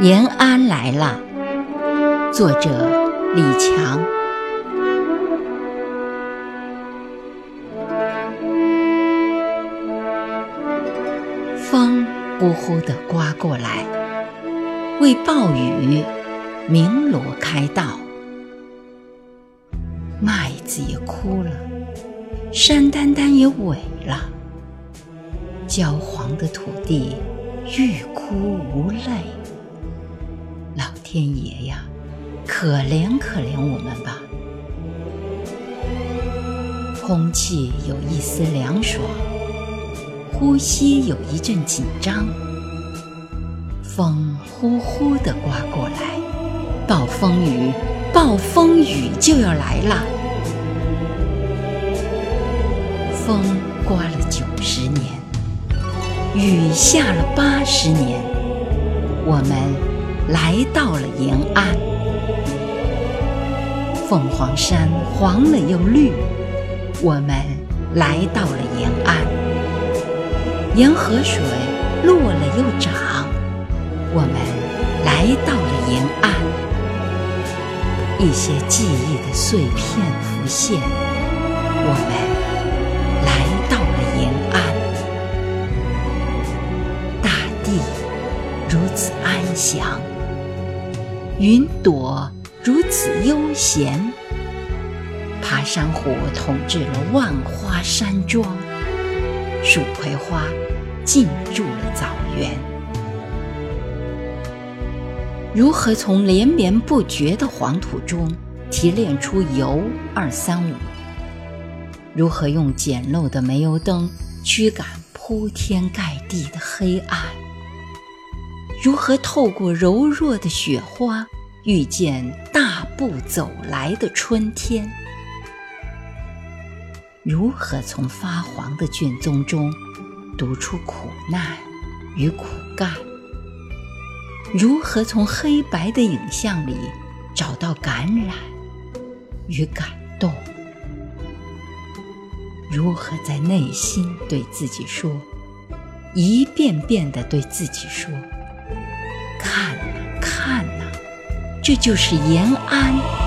延安来了，作者李强。风呼呼地刮过来，为暴雨鸣锣开道。麦子也枯了，山丹丹也萎了，焦黄的土地欲哭无泪。天爷呀，可怜可怜我们吧！空气有一丝凉爽，呼吸有一阵紧张。风呼呼地刮过来，暴风雨，暴风雨就要来了。风刮了九十年，雨下了八十年，我们。来到了延安，凤凰山黄了又绿，我们来到了延安；沿河水落了又涨，我们来到了延安。一些记忆的碎片浮现，我们来到了延安。大地如此安详。云朵如此悠闲，爬山虎统治了万花山庄，蜀葵花进驻了枣园。如何从连绵不绝的黄土中提炼出铀二三五？如何用简陋的煤油灯驱赶铺天盖地的黑暗？如何透过柔弱的雪花遇见大步走来的春天？如何从发黄的卷宗中读出苦难与苦干？如何从黑白的影像里找到感染与感动？如何在内心对自己说，一遍遍地对自己说？看呐，看呐，这就是延安。